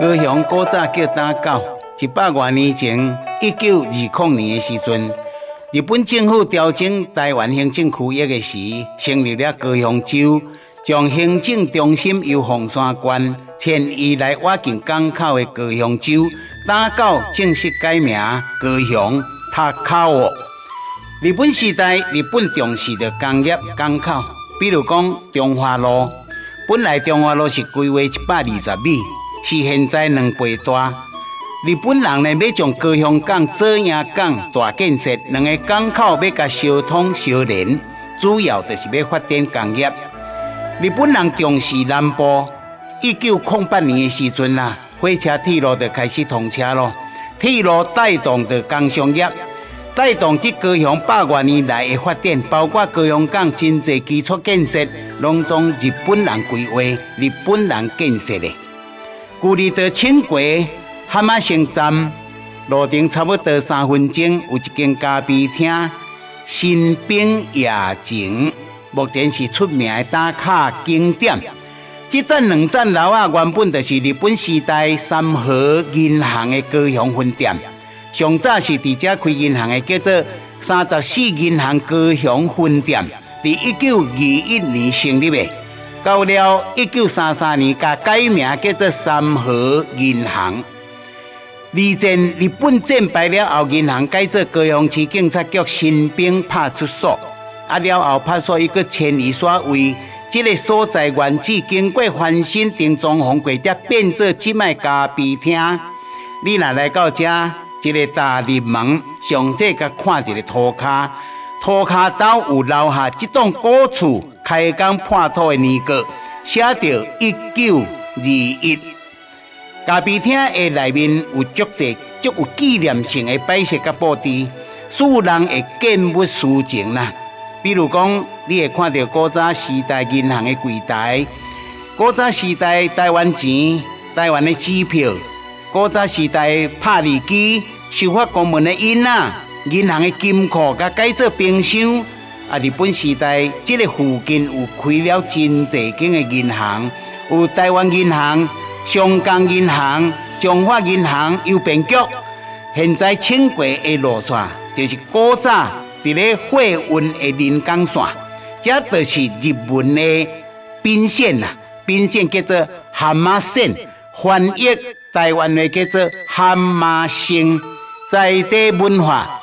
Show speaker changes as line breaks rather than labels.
高雄古早叫打狗，一百多年前，一九二零年的时阵，日本政府调整台湾行政区域的时，成立了高雄州，将行政中心由凤山县迁移来挖进港口的高雄州，打狗正式改名高雄塔口。日本时代，日本重视的工业港口，比如讲中华路，本来中华路是规划一百二十米。是现在两倍大。日本人呢要从高雄港、左营港大建设，两个港口要甲相通相连，主要就是要发展工业。日本人重视南部，一九零八年的时阵啦，火车铁路就开始通车咯。铁路带动着工商业，带动这高雄百多年来的发展，包括高雄港真济基础建设，拢从日本人规划、日本人建设的。距离到轻轨汉马城站路程差不多三分钟，有一间咖啡厅新兵夜景，目前是出名的打卡景点。这站两盏楼啊，原本就是日本时代三和银行的高雄分店，上早是伫遮开银行的，叫做三十四银行高雄分店，伫一九二一年成立的。到了一九三三年，甲改名叫做三和银行。二战日本战败了后，银行改做高雄市警察局新兵派出所。啊了后，派出所一个迁移所位这个所在原址经过翻新，定装潢过，才变做即卖咖啡厅。你若来到这，一个大入门，详细甲看一个涂骹，涂骹头有留下这栋古厝。开工破土的年个，写着一九二一。咖啡厅的内面有足侪足有纪念性的摆设甲布置，使人会见物思情呐。比如讲，你会看到古早时代银行的柜台，古早时代台湾钱、台湾的支票，古早时代拍字机、收发公文的印仔，银行的金库甲改做冰箱。啊！日本时代，这个附近有开了真济间的银行，有台湾银行、香港银行、中华银行、邮便局。现在轻轨的路线就是古早伫咧货运的临港线，这就是日文的滨线呐。滨线叫做韩马线，翻译台湾的叫做韩马线，在地文化。